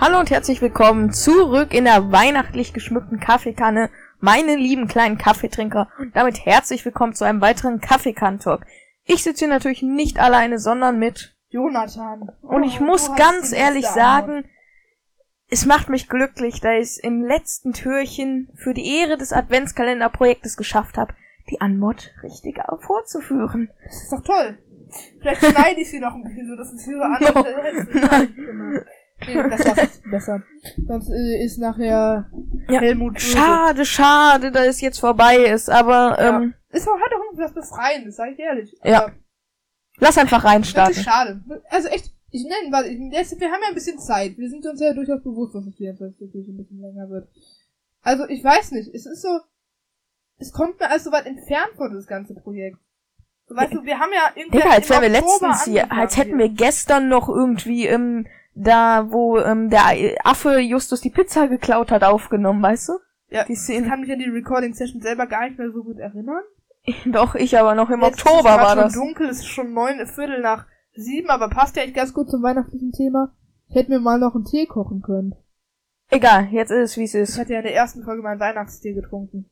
Hallo und herzlich willkommen zurück in der weihnachtlich geschmückten Kaffeekanne, meine lieben kleinen Kaffeetrinker. Und damit herzlich willkommen zu einem weiteren Kaffeekantalk. Ich sitze hier natürlich nicht alleine, sondern mit Jonathan. und ich Oh, muss ganz ehrlich sagen, es macht mich glücklich, da ich es im letzten Türchen für die Ehre des Adventskalenderprojektes geschafft habe, die Anmod richtig vorzuführen. Das ist doch toll. Vielleicht schneide ich sie noch ein bisschen so, dass es andere No. Stellen Nee, das war's besser. Sonst äh, ist nachher Ja, Helmut böse. Schade, schade, dass es jetzt vorbei ist, aber Ja. ähm, Ist auch, hat auch irgendwie was Befreiendes, sag ich ehrlich. Ja. Aber lass einfach reinstarten. schade. Also echt, ich nenne, weil jetzt, wir haben ja ein bisschen Zeit. Wir sind uns ja durchaus bewusst, dass es 24 natürlich ein bisschen länger wird. Also ich weiß nicht, es ist so, es kommt mir alles so weit entfernt vor, das ganze Projekt. Weißt du, wir haben ja irgendwie Digga, als im wären wir letztens hier, als hätten wir gestern noch irgendwie ähm, da, wo ähm, der Affe Justus die Pizza geklaut hat, aufgenommen, weißt du? Ja, die ich Szene. kann mich an die Recording-Session selber gar nicht mehr so gut erinnern. Doch, ich aber noch im Jetzt ist Oktober es grad war schon das. dunkel, es ist schon neun, Viertel nach sieben, aber passt ja echt ganz gut zum weihnachtlichen Thema. Ich hätte mir mal noch einen Tee kochen können. Egal, jetzt ist es, wie es Ich ist. hatte ja in der ersten Folge meinen Weihnachtstee getrunken.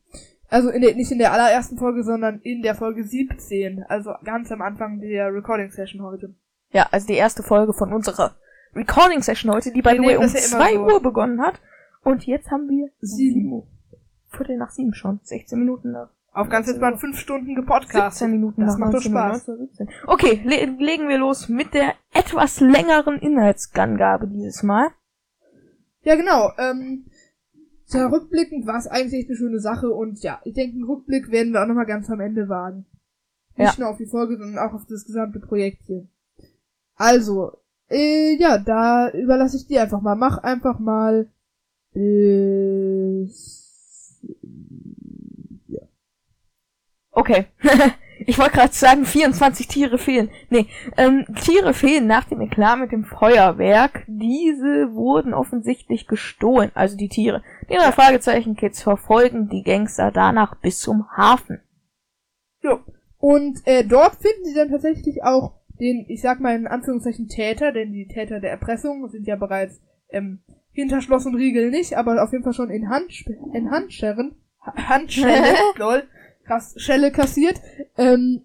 Also in der, nicht in der allerersten Folge, sondern in der Folge 17. Also ganz am Anfang der Recording-Session heute. Ja, also die erste Folge von unserer Recording-Session heute, die by Wir the way um das ja immer zwei so. Uhr begonnen hat. Und jetzt haben wir Sieben. sieben Uhr. Viertel nach sieben schon. 16 Minuten nach. Auf ganz jetzt mal fünf Stunden gepodcast. 17 Minuten Das nach macht doch 19 Uhr, Spaß. 19, 17. Okay, le legen wir los mit der etwas längeren Inhaltsangabe dieses Mal. Ja, genau. Ähm, ja, rückblickend war es eigentlich echt eine schöne Sache und ja, ich denke, einen Rückblick werden wir auch nochmal ganz am Ende wagen. Nicht nur auf die Folge, sondern auch auf das gesamte Projekt hier. Also, äh, ja, da überlasse ich dir einfach mal. Mach einfach mal bis Okay. ich wollte gerade sagen, 24 Tiere fehlen. Nee, ähm, Tiere fehlen nach dem Eklat mit dem Feuerwerk. Diese wurden offensichtlich gestohlen, also die Tiere. Die drei Fragezeichen-Kids verfolgen die Gangster danach bis zum Hafen. Jo. Und äh, dort finden sie dann tatsächlich auch den, ich sag mal in Anführungszeichen Täter, denn die Täter der Erpressung sind ja bereits ähm, hinter Schloss und Riegel nicht, aber auf jeden Fall schon in, Hand, in Handschellen, Ha- Handschelle, lol, krass, Schelle kassiert. Ähm,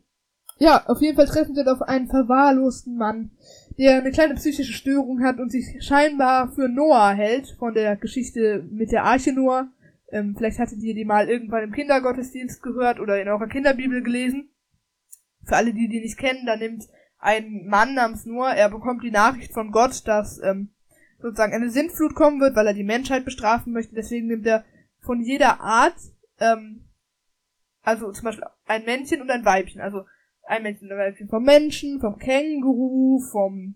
ja, auf jeden Fall treffen sie dort auf einen verwahrlosten Mann, der eine kleine psychische Störung hat und sich scheinbar für Noah hält, von der Geschichte mit der Arche Noah. Ähm, vielleicht hattet ihr die mal irgendwann im Kindergottesdienst gehört oder in eurer Kinderbibel gelesen. Für alle, die die nicht kennen, da nimmt ein Mann namens Noah, er bekommt die Nachricht von Gott, dass ähm, sozusagen eine Sintflut kommen wird, weil er die Menschheit bestrafen möchte. Deswegen nimmt er von jeder Art, ähm, also zum Beispiel ein Männchen und ein Weibchen. Also ein Männchen und ein Weibchen vom Menschen, vom Känguru, vom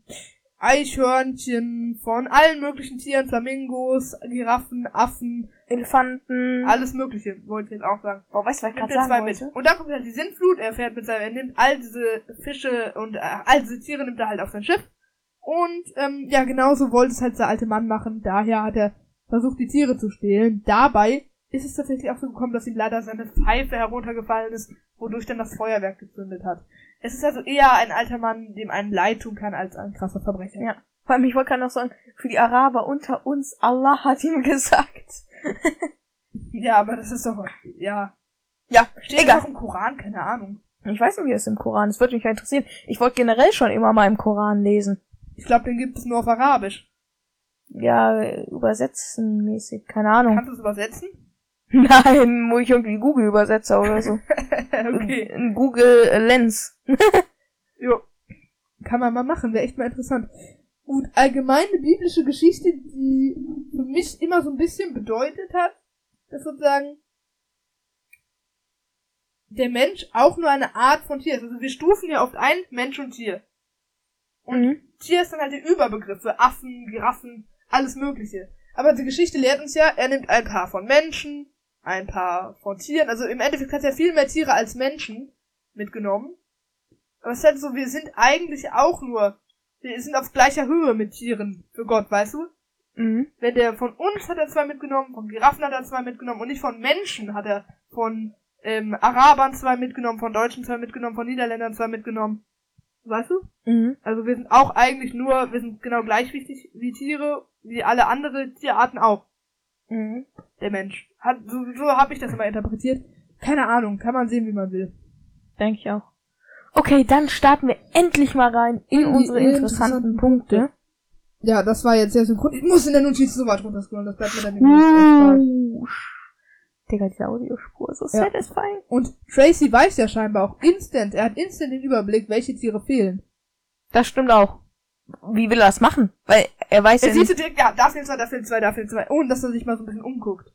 Eichhörnchen, von allen möglichen Tieren, Flamingos, Giraffen, Affen, Elefanten. alles mögliche, wollte ich jetzt auch sagen. Boah, weißt du, was ich gerade er sagen mit. wollte? Und dann kommt halt die Sintflut, er fährt mit seinem, er nimmt all diese Fische und äh, all diese Tiere nimmt er halt auf sein Schiff. Und ähm, ja, genauso wollte es halt der alte Mann machen. Daher hat er versucht, die Tiere zu stehlen. Dabei ist es tatsächlich auch so gekommen, dass ihm leider seine Pfeife heruntergefallen ist, wodurch dann das Feuerwerk gezündet hat. Es ist also eher ein alter Mann, dem einen leid tun kann, als ein krasser Verbrecher. Ja. Vor allem, ich wollte gerade noch sagen, für die Araber unter uns, Allah hat ihm gesagt. ja aber das ist doch, ja. Ja, Steht egal. auch im Koran, keine Ahnung. Ich weiß nicht, wie es im Koran ist. Würde mich ja interessieren. Ich wollte generell schon immer mal im Koran lesen. Ich glaube, den gibt es nur auf Arabisch. Ja, übersetzen mäßig, keine Ahnung. Kannst du es übersetzen? Nein, wo ich irgendwie Google übersetze oder so. okay. Ein Google Lens. Jo. Kann man mal machen, wäre echt mal interessant. Und allgemeine biblische Geschichte, die für mich immer so ein bisschen bedeutet hat, dass sozusagen der Mensch auch nur eine Art von Tier ist. Also wir stufen ja oft ein Mensch und Tier. Und Mhm. Tier ist dann halt der Überbegriff für Affen, Giraffen, alles Mögliche. Aber die Geschichte lehrt uns ja, er nimmt ein paar von Menschen, ein paar von Tieren. Also im Endeffekt hat er viel mehr Tiere als Menschen mitgenommen. Aber es ist halt so, wir sind eigentlich auch nur, wir sind auf gleicher Höhe mit Tieren für Gott, weißt du? Mhm. Wenn der von uns hat er zwei mitgenommen, von Giraffen hat er zwei mitgenommen und nicht von Menschen hat er von ähm, Arabern zwei mitgenommen, von Deutschen zwei mitgenommen, von Niederländern zwei mitgenommen. Weißt du? Mhm. Also wir sind auch eigentlich nur, wir sind genau gleich wichtig wie Tiere, wie alle andere Tierarten auch. Mhm. Der Mensch. Hat, so, so habe ich das immer interpretiert. Keine Ahnung, kann man sehen, wie man will. Denke ich auch. Okay, dann starten wir endlich mal rein in, In unsere interessanten interessanten Punkte. Ja, das war jetzt sehr synchron. Ich muss in der Notiz so weit runterscrollen, das bleibt mir dann nämlich. Uh, Digga, diese Audiospur ist so Ja. satisfying. Und Tracy weiß ja scheinbar auch instant, er hat instant den Überblick, welche Tiere fehlen. Das stimmt auch. Wie will er das machen? Weil er weiß Er ja sieht nicht. so direkt, ja, da fehlen zwei, da fehlen zwei, da fehlen zwei. Ohne dass er sich mal so ein bisschen umguckt.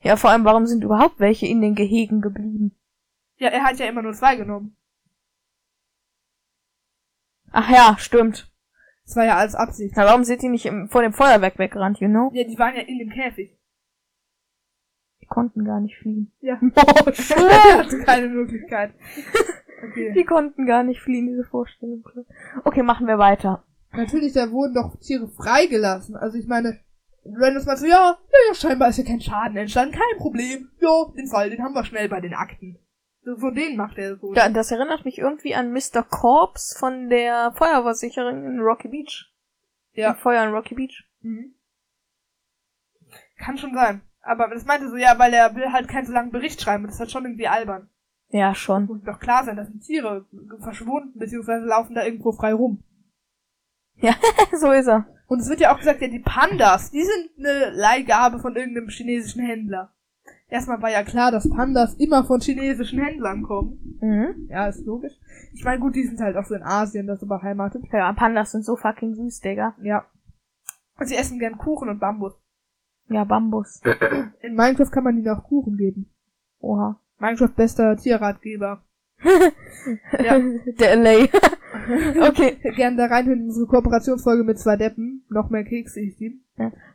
Ja, vor allem, warum sind überhaupt welche in den Gehegen geblieben? Ja, er hat ja immer nur zwei genommen. Ach ja, stimmt. Das war ja als Absicht. Na, warum sind die nicht im, vor dem Feuerwerk weggerannt, you know? Ja, die waren ja in dem Käfig. Die konnten gar nicht fliehen. Ja. Oh, hatte keine Möglichkeit. Okay. Die konnten gar nicht fliehen, diese Vorstellung. Okay, machen wir weiter. Natürlich, da wurden doch Tiere freigelassen. Also ich meine, wenn das mal so, ja, ja, ja, scheinbar ist ja kein Schaden entstanden, kein Problem. Ja, den Fall, den haben wir schnell bei den Akten. So, so den macht er so. Da, das erinnert mich irgendwie an Mr. Corps von der Feuerwehrsicherin in Rocky Beach. Ja. Die Feuer in Rocky Beach. Mhm. Kann schon sein. Aber das meinte so, ja, weil er will halt keinen so langen Bericht schreiben. und Das ist halt schon irgendwie albern. Ja, schon. Muss doch klar sein, das sind Tiere verschwunden, beziehungsweise laufen da irgendwo frei rum. so ist er. Und es wird ja auch gesagt, ja, die Pandas, die sind eine Leihgabe von irgendeinem chinesischen Händler. Erstmal war ja klar, dass Pandas immer von chinesischen Händlern kommen. Mhm. Ja, ist logisch. Ich meine, gut, die sind halt auch so in Asien, das so beheimatet. Ja, Pandas sind so fucking süß, Digga. Ja. Und sie essen gern Kuchen und Bambus. Ja, Bambus. In Minecraft kann man ihnen auch Kuchen geben. Oha. Minecraft bester Tierratgeber. Ja. Der LA. okay. Gern da reinhören in unsere Kooperationsfolge mit zwei Deppen. Noch mehr Kekse, ich die.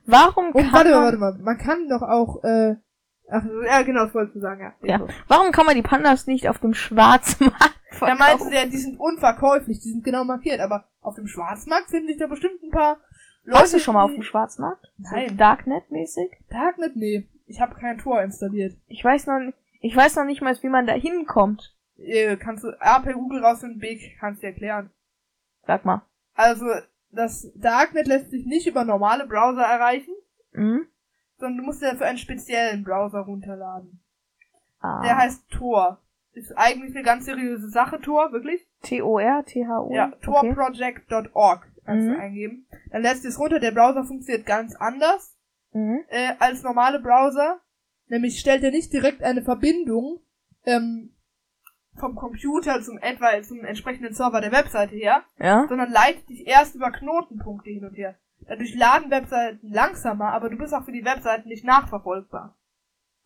Warum Und kann warte mal, man, warte mal. Man kann doch auch, äh, ach, ja, genau, das wolltest du sagen, ja. Ja. warum kann man die Pandas nicht auf dem Schwarzmarkt Er verkaufen? meinte, ja, die sind unverkäuflich, die sind genau markiert, aber auf dem Schwarzmarkt finden sich da bestimmt ein paar Leute. Warst du schon mal auf dem Schwarzmarkt? Nein. So Darknet-mäßig? Darknet? Nee. Ich habe kein Tor installiert. Ich weiß noch nicht, ich weiß noch nicht mal, wie man da hinkommt. Äh, kannst du A per Google rausfinden, B kannst du erklären. Sag mal. Also, das Darknet lässt sich nicht über normale Browser erreichen, Mhm. sondern du musst dir dafür einen speziellen Browser runterladen. Ah. Der heißt Tor. Ist eigentlich eine ganz seriöse Sache, Tor, wirklich. T-O-R, T-H-O. Ja, torproject.org kannst Mhm. du eingeben. Dann lässt du es runter, der Browser funktioniert ganz anders. Mhm. äh, als normale Browser. Nämlich stellt er nicht direkt eine Verbindung ähm, vom Computer zum etwa zum entsprechenden Server der Webseite her, Ja. sondern leitet dich erst über Knotenpunkte hin und her. Dadurch laden Webseiten langsamer, aber du bist auch für die Webseiten nicht nachverfolgbar.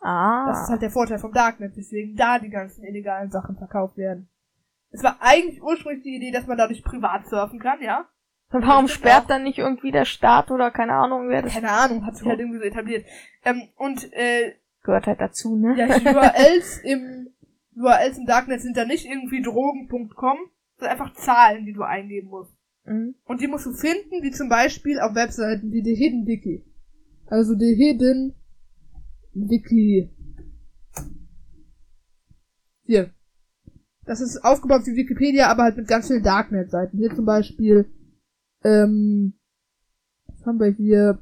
Ah. Das ist halt der Vorteil vom Darknet, weswegen da die ganzen illegalen Sachen verkauft werden. Es war eigentlich ursprünglich die Idee, dass man dadurch privat surfen kann, ja? Und warum sperrt auch. dann nicht irgendwie der Staat oder keine Ahnung, wer das Keine Ahnung, hat sich halt irgendwie so etabliert. Ähm, und äh, gehört halt dazu, ne? Ja, URLs im URLs im Darknet sind da nicht irgendwie drogen.com, sondern einfach Zahlen, die du eingeben musst. Mhm. Und die musst du finden, wie zum Beispiel auf Webseiten wie The Hidden Wiki. Also The Hidden Wiki. Hier. Das ist aufgebaut wie Wikipedia, aber halt mit ganz vielen Darknet-Seiten. Hier zum Beispiel, ähm, was haben wir hier?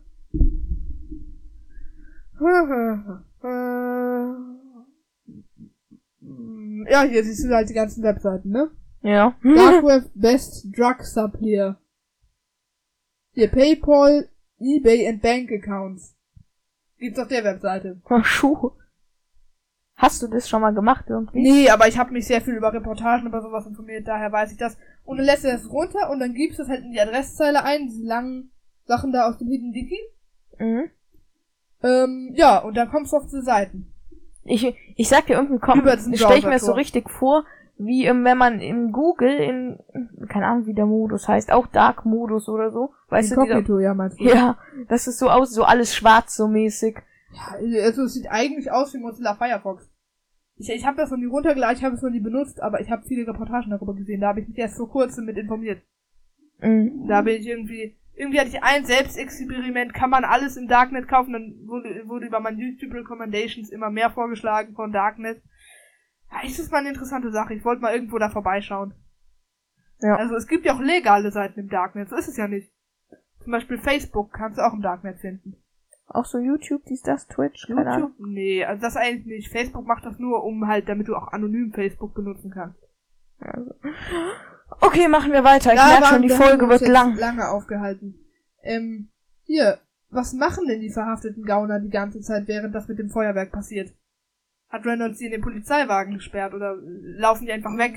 Ja, hier siehst du halt die ganzen Webseiten, ne? Ja. Dark Web Best Drug Supplier. Hier PayPal, eBay und Bank Accounts. Gibt's auf der Webseite. Schuh. Hast du das schon mal gemacht irgendwie? Nee, aber ich habe mich sehr viel über Reportagen über sowas informiert, daher weiß ich das. Und dann lässt du das runter und dann gibst du es halt in die Adresszeile ein, diese langen Sachen da aus dem Hidden Wiki. Mhm. Ähm, ja, und dann kommst du auf diese Seiten. Ich, ich sag dir irgendwie, komm, Über diesen stell ich mir das so richtig vor, wie ähm, wenn man in Google in, keine Ahnung, wie der Modus heißt, auch Dark-Modus oder so, weißt du, dieser, Inkognito, ja, meinst du? ja, das ist so aus, so alles schwarz so mäßig. Ja, also es sieht eigentlich aus wie Mozilla Firefox. Ich, ich habe das noch nie runtergeladen, ich habe es noch nie benutzt, aber ich habe viele Reportagen darüber gesehen. Da habe ich mich erst vor kurzem mit informiert. Mhm. Da bin ich irgendwie, irgendwie hatte ich ein Selbstexperiment, kann man alles im Darknet kaufen, dann wurde, wurde über meine YouTube Recommendations immer mehr vorgeschlagen von Darknet. Ja, ist das mal eine interessante Sache. Ich wollte mal irgendwo da vorbeischauen. Ja. Also es gibt ja auch legale Seiten im Darknet, so ist es ja nicht. Zum Beispiel Facebook kannst du auch im Darknet finden. Auch so YouTube, dies, das, Twitch, keine Ahnung. YouTube? Nee, also das eigentlich nicht. Facebook macht das nur, um halt, damit du auch anonym Facebook benutzen kannst. Also. Okay, machen wir weiter. Ich Da merke schon, die Folge wird lang. lange aufgehalten. Ähm, hier, was machen denn die verhafteten Gauner die ganze Zeit, während das mit dem Feuerwerk passiert? Hat Reynolds sie in den Polizeiwagen gesperrt oder laufen die einfach weg?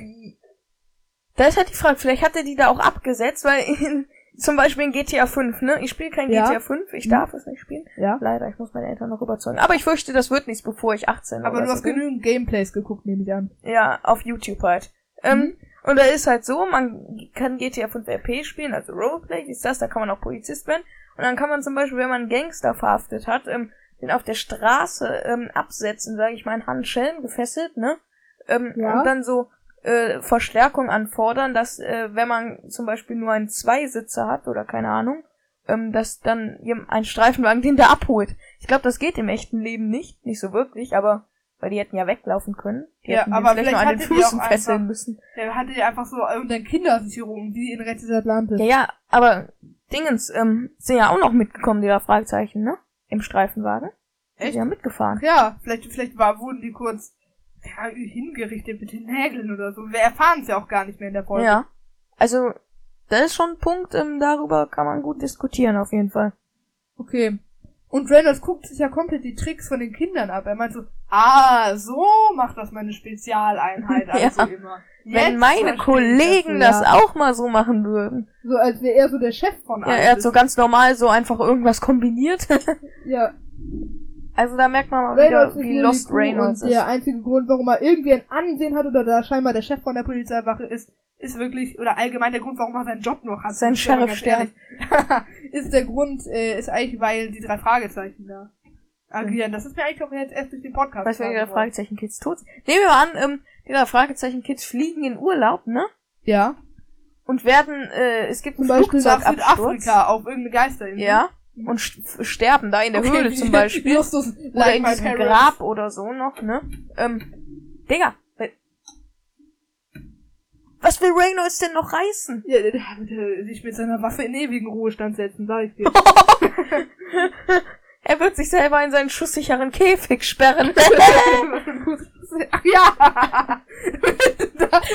Da ist halt die Frage, vielleicht hat er die da auch abgesetzt, weil in, zum Beispiel in GTA 5, ne? Ich spiele kein Ja. GTA 5, ich Mhm. darf es nicht spielen. Ja. Leider, ich muss meine Eltern noch überzeugen. Aber ich fürchte, das wird nichts, bevor ich 18 Aber oder du so hast bin. genügend Gameplays geguckt, nehme ich an. Ja, auf YouTube halt. Ähm, Mhm. Und da ist halt so, man kann GTA 5 RP spielen, also Roleplay, wie ist das, da kann man auch Polizist werden. Und dann kann man zum Beispiel, wenn man einen Gangster verhaftet hat, ähm, den auf der Straße ähm, absetzen, sage ich mal, in Handschellen gefesselt, ne? Ähm, Ja. Und dann so äh, Verstärkung anfordern, dass äh, wenn man zum Beispiel nur einen Zweisitzer hat oder keine Ahnung, ähm, dass dann ein Streifenwagen den da abholt. Ich glaube, das geht im echten Leben nicht, nicht so wirklich, aber weil die hätten ja weglaufen können. Die Ja, aber vielleicht nur vielleicht an den hatte die auch einfach- müssen. Der hatte ja einfach so irgendeine Kindersicherung, wie in Rettet Atlantis. Ja, ja, aber Dingens ähm, sind ja auch noch mitgekommen, die da Fragezeichen, ne? Im Streifenwagen. Echt? sind ja mitgefahren. Ja, vielleicht, vielleicht war, wurden die kurz ja, hingerichtet mit den Nägeln oder so. Wir erfahren es ja auch gar nicht mehr in der Folge. Ja. Also, da ist schon ein Punkt, ähm, darüber kann man gut diskutieren, auf jeden Fall. Okay. Und Reynolds guckt sich ja komplett die Tricks von den Kindern ab. Er meint so, ah, so macht das meine Spezialeinheit also Ja. immer. Wenn Jetzt meine verstehe ich Kollegen das, das ja. auch mal so machen würden. So als wäre er so der Chef von Ja, allen. er hat so ganz normal so einfach irgendwas kombiniert. ja, also da merkt man mal Reynolds wieder, wie lost Reynolds ist. der einzige Grund, warum er irgendwie ein Ansehen hat oder da scheinbar der Chef von der Polizeiwache ist, ist wirklich, oder allgemein der Grund, warum er seinen Job noch hat. Sein Sheriff-Stern. ist der Grund, äh, ist eigentlich, weil die drei Fragezeichen da agieren. Das ist mir eigentlich auch jetzt erst durch den Podcast Weißt du, die drei. Fragezeichen Kids tot? Nehmen wir mal an, ähm, die drei Fragezeichen Kids fliegen in Urlaub, ne? Ja. Und werden, äh, es gibt Zum einen Beispiel nach Flugzeugabsturz. Südafrika auf irgendeine Geisterinsel. Ja. Und st sterben da in der Okay, Höhle zum Beispiel. Justus, Oder like in diesem. Grab oder so noch, ne? Ähm, Digga, was will Reynolds denn noch reißen? Ja, der, der würde sich mit seiner Waffe in ewigen Ruhestand setzen, sag ich dir. er wird sich selber in seinen schusssicheren Käfig sperren. Ach ja!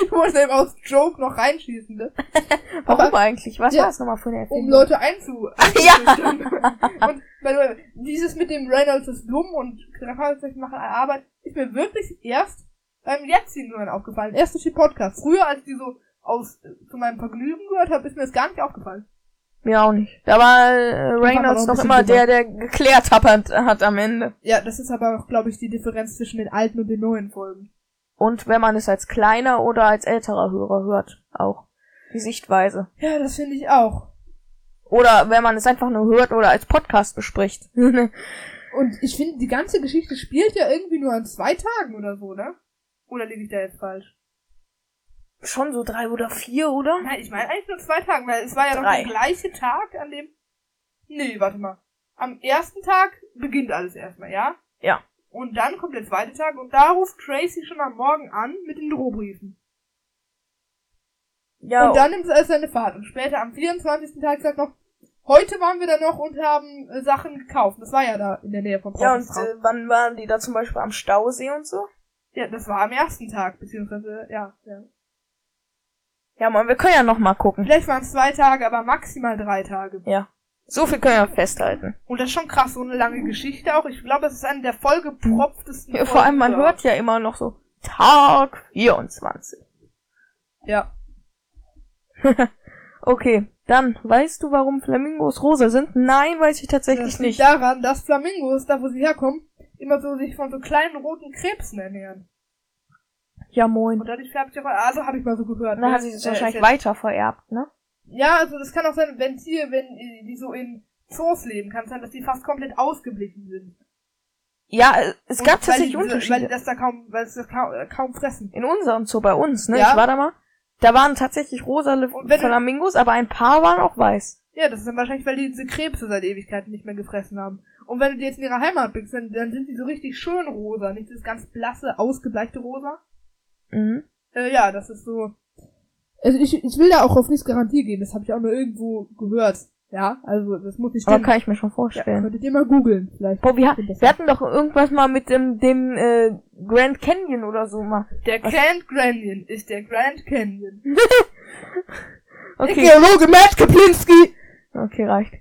du musst eben aus Joke noch reinschießen, ne? Warum Aber- eigentlich? Was Ja, war das nochmal für eine Erfindung? Um Leute einzu... Ja. und weil, du- dieses mit dem Reynolds ist dumm und Fragezeichen machen eine Arbeit, ist mir wirklich erst beim jetzigen Hören aufgefallen. Erst durch die Podcast. Früher, als ich die so aus äh, zu meinem Vergnügen gehört habe, ist mir das gar nicht aufgefallen. Mir auch nicht. Da war äh, Reynolds noch immer der, der geklärt hat, hat am Ende. Ja, das ist aber auch, glaube ich, die Differenz zwischen den alten und den neuen Folgen. Und wenn man es als kleiner oder als älterer Hörer hört, auch. Die Sichtweise. Ja, das finde ich auch. Oder wenn man es einfach nur hört oder als Podcast bespricht. Und ich finde, die ganze Geschichte spielt ja irgendwie nur an zwei Tagen oder so, ne? Oder liege ich da jetzt falsch? Schon so drei oder vier, oder? Nein, ich meine eigentlich nur zwei Tagen, weil es war ja Drei. doch der gleiche Tag, an dem. Nee, warte mal. Am ersten Tag beginnt alles erstmal, ja? Ja. Und dann kommt der zweite Tag und da ruft Tracy schon am Morgen an mit den Drohbriefen. Ja, Und dann nimmt alles seine Fahrt. Und später am 24. Tag sagt noch, heute waren wir da noch und haben äh, Sachen gekauft. Das war ja da in der Nähe von ja und äh, wann waren die da zum Beispiel am Stausee und so? Ja, das war am ersten Tag, beziehungsweise, ja, ja. Ja, man, wir können ja noch mal gucken. Vielleicht waren es zwei Tage, aber maximal drei Tage. Ja. So viel können wir festhalten. Und das ist schon krass, so eine lange Geschichte auch. Ich glaube, es ist eine der vollgepropftesten. Ja, vor allem, man hört ja immer noch so Tag 24. Ja. Okay, dann, weißt du, warum Flamingos rosa sind? Nein, weiß ich tatsächlich Das liegt nicht. daran, dass Flamingos, da wo sie herkommen, immer so sich von so kleinen roten Krebsen ernähren. Ja, moin. Und dadurch färbt sich auch, also habe ich mal so gehört. Dann ne? hat sie es Äh, wahrscheinlich weiter vererbt, ne? Ja, also das kann auch sein, wenn Tiere, wenn äh, die so in Zoos leben, kann es sein, dass die fast komplett ausgeblichen sind. Ja, äh, es gab weil tatsächlich Weil Unterschiede. die das da kaum, weil es das kaum, äh, kaum fressen. In unserem Zoo bei uns, ne? Ja. Ich war da mal. Da waren tatsächlich rosa Flamingos, aber ein paar waren auch weiß. Ja, das ist dann wahrscheinlich, weil die diese Krebse seit Ewigkeiten nicht mehr gefressen haben. Und wenn du die jetzt in ihrer Heimat blickst, dann, dann sind die so richtig schön rosa, nicht das ganz blasse, ausgebleichte Rosa. Mhm. Äh, ja, das ist so. Also ich, ich will da auch auf nichts Garantie geben, das habe ich auch nur irgendwo gehört. Ja, also das muss nicht Aber kann ich mir schon Ja, vorstellen. könntet ihr mal googeln, vielleicht. Boah, wir, ha Stimmt das wir hatten doch irgendwas mal mit dem, dem äh, Grand Canyon oder so mal. Der Grand Canyon ist der Grand Canyon. Okay, Geologe Matt Kaplinski! okay, reicht.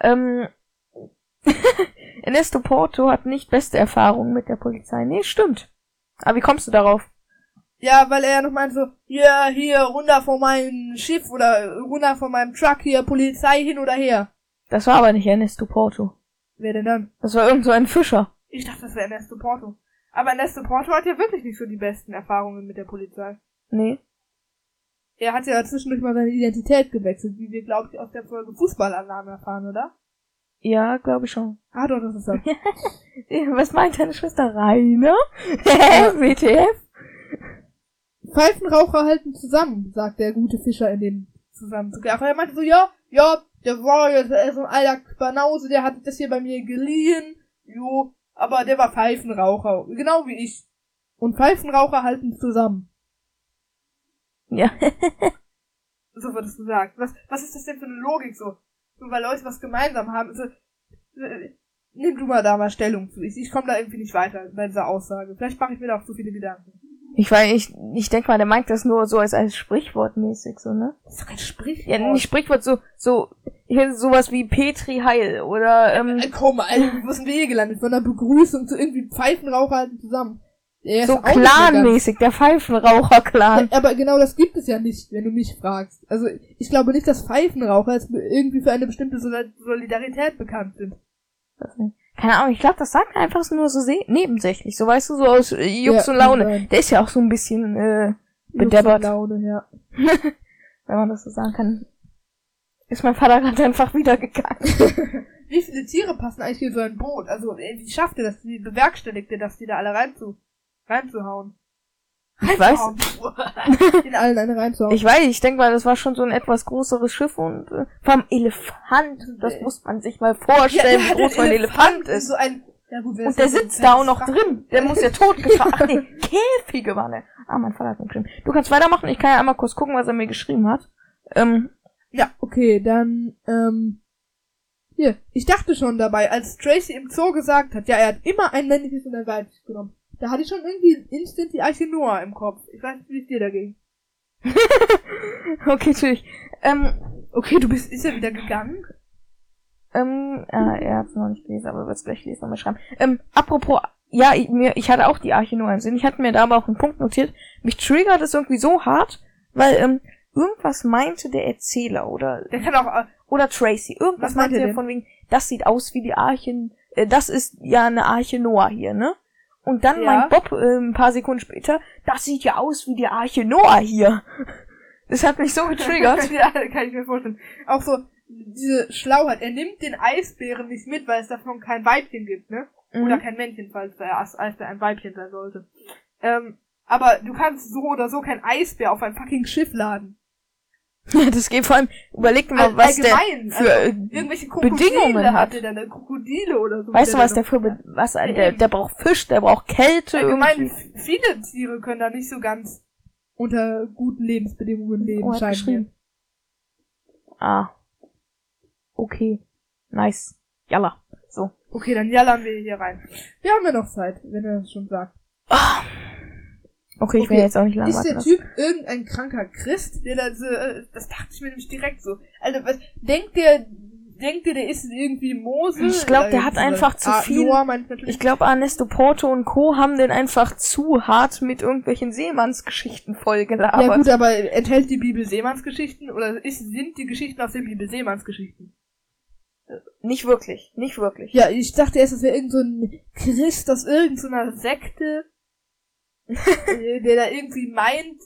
Ähm, Ernesto Porto hat nicht beste Erfahrungen mit der Polizei. Nee, stimmt. Aber wie kommst du darauf? Ja, weil er ja noch meinte so, ja, hier, runter von meinem Schiff oder runter von meinem Truck, hier, Polizei hin oder her. Das war aber nicht Ernesto Porto. Wer denn dann? Das war irgend so ein Fischer. Ich dachte, das wäre Ernesto Porto. Aber Ernesto Porto hat ja wirklich nicht so die besten Erfahrungen mit der Polizei. Nee. Er hat ja zwischendurch mal seine Identität gewechselt, wie wir, glaube ich, aus der Folge Fußballalarm erfahren, oder? Ja, glaube ich schon. Ah, doch, das ist das. Was meint deine Schwester Rainer? WTF? Pfeifenraucher halten zusammen, sagt der gute Fischer in dem Zusammenzug. Aber er meinte so, ja, ja, der war jetzt äh, so ein alter Banause, der hat das hier bei mir geliehen, jo, aber der war Pfeifenraucher, genau wie ich. Und Pfeifenraucher halten zusammen. Ja. So wird es gesagt. Was, was ist das denn für eine Logik so? Nur weil Leute was gemeinsam haben. Also, äh, nimm du mal da mal Stellung zu. Ich, ich komme da irgendwie nicht weiter bei dieser Aussage. Vielleicht mache ich mir da auch zu viele Gedanken. Ich weiß, ich, ich denke mal, der meint das nur so als, als Sprichwortmäßig, so, ne? Das ist doch kein Sprichwort. Ja, nicht Sprichwort, so, so, ich hätte sowas wie Petri Heil oder, ähm, Äh, komm, Alter, wo sind wir hier gelandet? Von einer Begrüßung zu irgendwie Pfeifenraucher zusammen. Ist so clanmäßig, der Pfeifenraucher-Clan. Ja, aber genau das gibt es ja nicht, wenn du mich fragst. Also ich glaube nicht, dass Pfeifenraucher jetzt irgendwie für eine bestimmte Sol- Solidarität bekannt sind. Keine Ahnung, ich glaube, das sagt einfach nur so nebensächlich, so weißt du, so aus äh, Jux Ja, und Laune. kann sein. Der ist ja auch so ein bisschen, äh, Jux und bedeppert, Laune, ja. wenn man das so sagen kann. Ist mein Vater gerade einfach wieder gegangen. Wie viele Tiere passen eigentlich in so ein Boot? Also, ey, wie schafft ihr das? Wie bewerkstelligt ihr das, die da alle reinzu, reinzuhauen? Ich weiß. In allen eine reinzuhauen. ich weiß, ich denke mal, das war schon so ein etwas größeres Schiff und äh, vom Elefant, das muss man sich mal vorstellen, wie der groß so ein Elefant ist. So ein, ja gut, Und der so sitzt da auch noch drin. Der muss ja totgefahren. Ach nee, Käfige waren der. Ah, mein Vater hat mir geschrieben. Du kannst weitermachen, ich kann ja einmal kurz gucken, was er mir geschrieben hat. Ähm, Ja, okay, dann, ähm, hier, ich dachte schon dabei, als Tracy im Zoo gesagt hat, ja, er hat immer ein männliches und ein weibliches genommen. Da hatte ich schon irgendwie instant die Arche Noah im Kopf. Ich weiß nicht, wie es dir da ging. okay, natürlich. Ähm, Okay, du bist, ist er wieder gegangen? ähm, ah, er hat es noch nicht gelesen, aber wird es gleich lesen und mal schreiben. Ähm, apropos, ja, ich, mir, ich hatte auch die Arche nur im Sinn. Ich hatte mir da aber auch einen Punkt notiert. Mich triggert es irgendwie so hart, weil, ähm, irgendwas meinte der Erzähler oder, Der kann auch, äh, oder Tracy. Irgendwas Was meinte er von wegen, das sieht aus wie die Arche, äh, das ist ja eine Arche Noah hier, ne? Und dann Ja. meint Bob äh, ein paar Sekunden später, das sieht ja aus wie die Arche Noah hier. Das hat mich so getriggert. ja, kann ich mir vorstellen. Auch so, diese Schlauheit. Er nimmt den Eisbären nicht mit, weil es davon kein Weibchen gibt, ne? Oder Mhm. kein Männchen, falls der Eis- Eisbär ein Weibchen sein sollte. Ähm, aber du kannst so oder so kein Eisbär auf ein fucking Schiff laden. Das geht vor allem, überleg mal, All- was der für also irgendwelche Krokodile Bedingungen hat. der, eine Krokodile oder so. Weißt du, was der für, was, Ja, der, der braucht Fisch, der braucht Kälte Allgemein, irgendwie. viele Tiere können da nicht so ganz unter guten Lebensbedingungen leben, Oh, scheint mir. Ah. Okay. Nice. Jalla. So. Okay, dann jallern wir hier rein. Wir haben ja noch Zeit, wenn er das schon sagt. Ah. Okay, ich will Okay. jetzt auch nicht lange Ist der warten. Typ irgendein kranker Christ? Der das, äh, das dachte ich mir nämlich direkt so. Alter, was, denkt der, denkt der, der ist irgendwie Mose? Ich glaub, der hat einfach zu ah, viel- Noah. Ich glaube, Ernesto Porto und Co. haben den einfach zu hart mit irgendwelchen Seemannsgeschichten ja vollgelabert. gut, aber enthält die Bibel Seemannsgeschichten oder ist, sind die Geschichten aus der Bibel Seemannsgeschichten? nicht wirklich. Nicht wirklich. Ja, ich dachte erst, das wäre irgend so ein Christ aus irgendeiner Sekte, äh, der da irgendwie meint,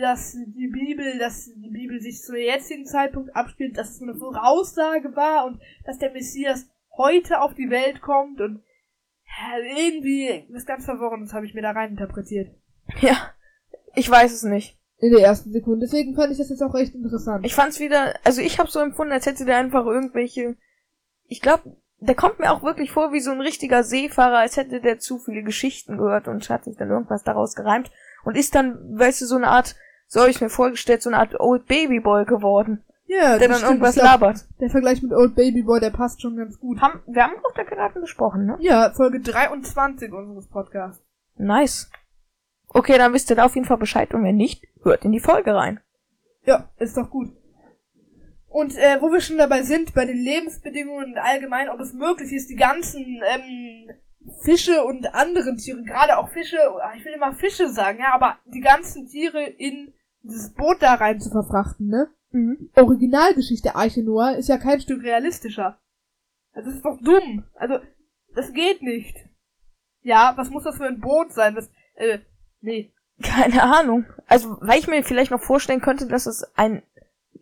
dass die Bibel, dass die Bibel sich zu jetzigen Zeitpunkt abspielt, dass es eine Voraussage war und dass der Messias heute auf die Welt kommt und irgendwie was ganz Verworrenes habe ich mir da rein interpretiert. Ja. Ich weiß es nicht. In der ersten Sekunde. Deswegen fand ich das jetzt auch recht interessant. Ich fand's wieder, also ich habe so empfunden, als hätte der einfach irgendwelche. Ich glaube, der kommt mir auch wirklich vor wie so ein richtiger Seefahrer, als hätte der zu viele Geschichten gehört und hat sich dann irgendwas daraus gereimt und ist dann, weißt du, so eine Art, so habe ich mir vorgestellt, so eine Art Old Baby Boy geworden, Ja, der dann stimmt. irgendwas glaub, labert. Der Vergleich mit Old Baby Boy, der passt schon ganz gut. Haben, wir haben auch der Piraten besprochen, ne? Ja, Folge 23 unseres Podcasts. Nice. Okay, dann wisst ihr da auf jeden Fall Bescheid und wenn nicht, hört in die Folge rein. Ja, ist doch gut. Und äh, wo wir schon dabei sind, bei den Lebensbedingungen allgemein, ob es möglich ist, die ganzen ähm, Fische und anderen Tiere, gerade auch Fische, ah, ich will immer Fische sagen, ja, aber die ganzen Tiere in dieses Boot da rein zu verfrachten, ne? Mhm. Originalgeschichte Arche Noah ist ja kein Stück realistischer. Also Das ist doch dumm. Also, das geht nicht. Ja, was muss das für ein Boot sein? Das, äh, nee. Keine Ahnung. Also, weil ich mir vielleicht noch vorstellen könnte, dass es ein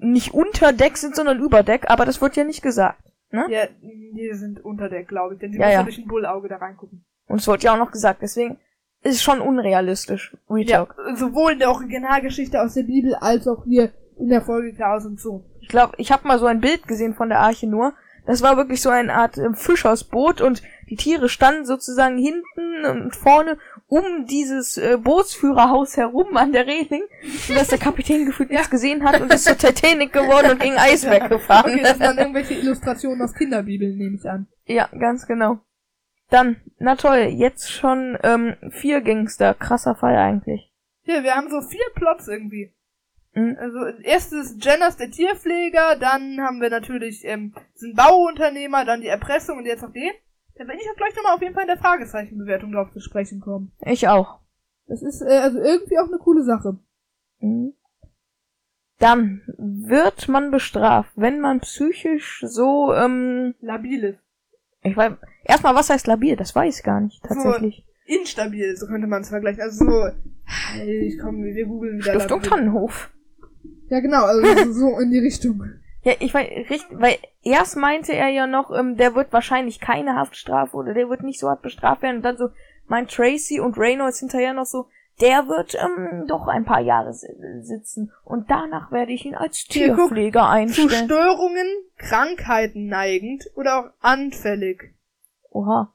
nicht unter Deck sind, sondern über Deck, aber das wird ja nicht gesagt. Ne? Ja, die sind unter Deck, glaube ich, denn sie Ja, müssen ja. durch ein Bullauge da reingucken. Und es wird ja auch noch gesagt, deswegen ist es schon unrealistisch. Ja, Retalk. sowohl in der Originalgeschichte aus der Bibel als auch hier in der Folge Chaos und so. Ich glaube, ich habe mal so ein Bild gesehen von der Arche nur. Das war wirklich so eine Art äh, Fischersboot und die Tiere standen sozusagen hinten und vorne um dieses äh, Bootsführerhaus herum an der Reling, sodass der Kapitän gefühlt nichts gesehen hat und ist zur Titanic geworden und gegen Eisberg gefahren. Okay, das waren irgendwelche Illustrationen aus Kinderbibeln, nehme ich an. ja, ganz genau. Dann, na toll, jetzt schon ähm, vier Gangster. Krasser Fall eigentlich. Hier, wir haben so vier Plots irgendwie. Mhm. Also, erstes Jenners, der Tierpfleger, dann haben wir natürlich, ähm, sind Bauunternehmer, dann die Erpressung und jetzt noch den. Da werde ich auch gleich nochmal auf jeden Fall in der Fragezeichenbewertung drauf zu sprechen kommen. Ich auch. Das ist, äh, also irgendwie auch eine coole Sache. Mhm. Dann wird man bestraft, wenn man psychisch so, ähm, Labil ist. ich weiß, erstmal, was heißt labil? Das weiß ich gar nicht, tatsächlich. Instabil, so könnte man es vergleichen. Also so, ich komm, wir googeln wieder. Stiftung labil. Tannenhof. Ja, genau, also so in die Richtung. Ja, ich weiß, richtig, weil erst meinte er ja noch, ähm, der wird wahrscheinlich keine Haftstrafe oder der wird nicht so hart bestraft werden und dann so meint Tracy und Reynolds hinterher noch so, der wird ähm, doch ein paar Jahre si- sitzen und danach werde ich ihn als Tierpfleger Zu einstellen. Störungen, Krankheiten neigend oder auch anfällig. Oha.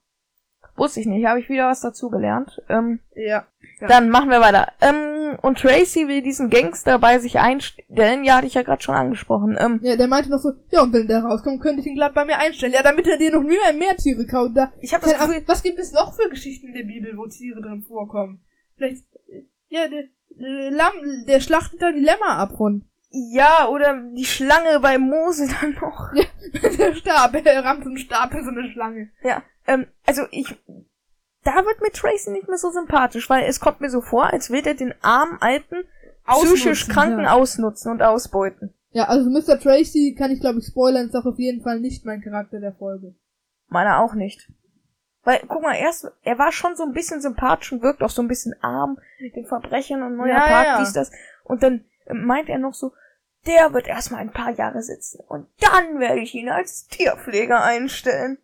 Wusste ich nicht, habe ich wieder was dazu gelernt. Ähm, Ja. Ja. Dann machen wir weiter. Ähm, und Tracy will diesen Gangster bei sich einstellen. Ja, hatte ich ja gerade schon angesprochen. Ähm, Ja, der meinte noch so, ja, und wenn der rauskommt, könnte ich ihn glatt bei mir einstellen. Ja, damit er dir noch mehr, mehr Tiere kaut. Da, ich habe das keine Ahnung, Gefühl, was gibt es noch für Geschichten in der Bibel, wo Tiere drin vorkommen? Vielleicht, äh, ja, der, der Lamm, der schlachtet da die Lämmer ab und ja, oder die Schlange bei Mose dann noch. der Stab, er rammt so einen Stab in so eine Schlange. Ja, ähm, also ich, da wird mir Tracy nicht mehr so sympathisch, weil es kommt mir so vor, als will er den armen, alten, psychisch Ausnutzen, Kranken ja. ausnutzen und ausbeuten. Ja, also Mr. Tracy, kann ich glaube ich spoilern, ist doch auf jeden Fall nicht mein Charakter der Folge. Meiner auch nicht. Weil, guck mal, erst, er war schon so ein bisschen sympathisch und wirkt auch so ein bisschen arm, den Verbrechern und neuer Ja, Park, ja. dies, das. Und dann meint er noch so, der wird erstmal ein paar Jahre sitzen und dann werde ich ihn als Tierpfleger einstellen.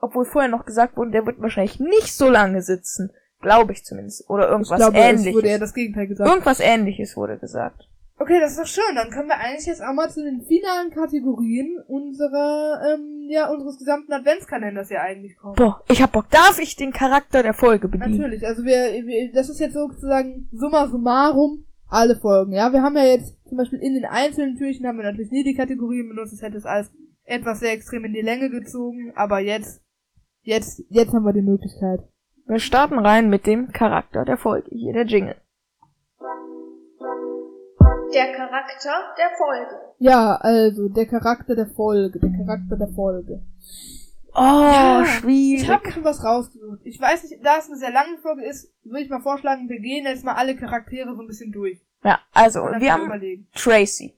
Obwohl vorher noch gesagt wurde, der wird wahrscheinlich nicht so lange sitzen. Glaube ich zumindest. Oder irgendwas ich glaube, es ähnliches. wurde eher das Gegenteil gesagt. Irgendwas ähnliches wurde gesagt. Okay, das ist doch schön. Dann können wir eigentlich jetzt auch mal zu den finalen Kategorien unserer, ähm, ja, unseres gesamten Adventskalenders ja eigentlich kommen. Boah, ich hab Bock. Darf ich den Charakter der Folge bedienen? Natürlich, also wir, wir, das ist jetzt sozusagen summa summarum alle Folgen, ja. Wir haben ja jetzt zum Beispiel in den einzelnen Türchen haben wir natürlich nie die Kategorien benutzt, das hätte es alles etwas sehr extrem in die Länge gezogen, aber jetzt, jetzt, jetzt haben wir die Möglichkeit. Wir starten rein mit dem Charakter der Folge. Hier der Jingle. Der Charakter der Folge. Ja, also, der Charakter der Folge, der Charakter der Folge. Oh, Ja, schwierig. Ich habe schon was rausgesucht. Ich weiß nicht, da es eine sehr lange Folge ist, würde ich mal vorschlagen, wir gehen jetzt mal alle Charaktere so ein bisschen durch. Ja, also, wir haben überlegen. Tracy.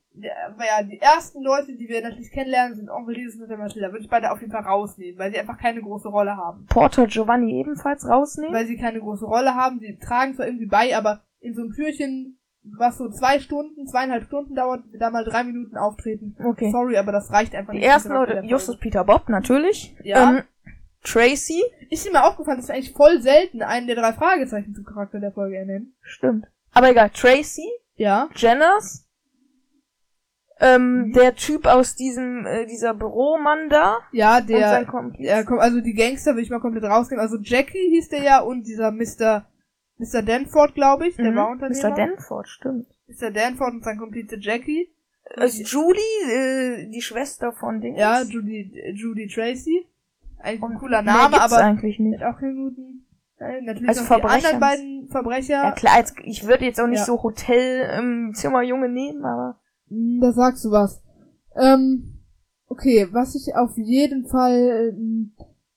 Aber ja, die ersten Leute, die wir natürlich kennenlernen, sind Onkel Jesus und der Matilda. Würde ich beide auf jeden Fall rausnehmen, weil sie einfach keine große Rolle haben. Porter Giovanni ebenfalls rausnehmen. Weil sie keine große Rolle haben. Sie tragen zwar irgendwie bei, aber in so einem Türchen, was so zwei Stunden, zweieinhalb Stunden dauert, da mal drei Minuten auftreten. Okay. Sorry, aber das reicht einfach Die nicht. ersten zum Charakter Leute, der Justus. Peter Bob, natürlich. Ja. Ähm, Tracy. Ist mir aufgefallen, dass wir eigentlich voll selten einen der drei Fragezeichen zum Charakter der Folge ernennen. Stimmt. Aber egal, Tracy, Ja. Jenners, ähm, Mhm. der Typ aus diesem, äh, dieser Büromann da. Ja, und sein der, Kompliz. also die Gangster will ich mal komplett rausnehmen. Also Jackie hieß der ja und dieser Mr. Mr. Danford, glaube ich, der Mhm. war Unternehmer. Mr. Danford, stimmt. Mr. Danford und sein Komplize Jackie. Also Julie, äh, die Schwester von Dings. Ja, Judy, Judy Tracy. Eigentlich ein Und cooler mehr Name, gibt's aber eigentlich nicht. auch keinen guten. Äh, natürlich Also noch die anderen beiden Verbrecher. Ja klar, jetzt, ich würde jetzt auch nicht Ja. so Hotel im Zimmerjunge nehmen, aber Hm, Da sagst du was. Ähm, okay, was ich auf jeden Fall, ähm,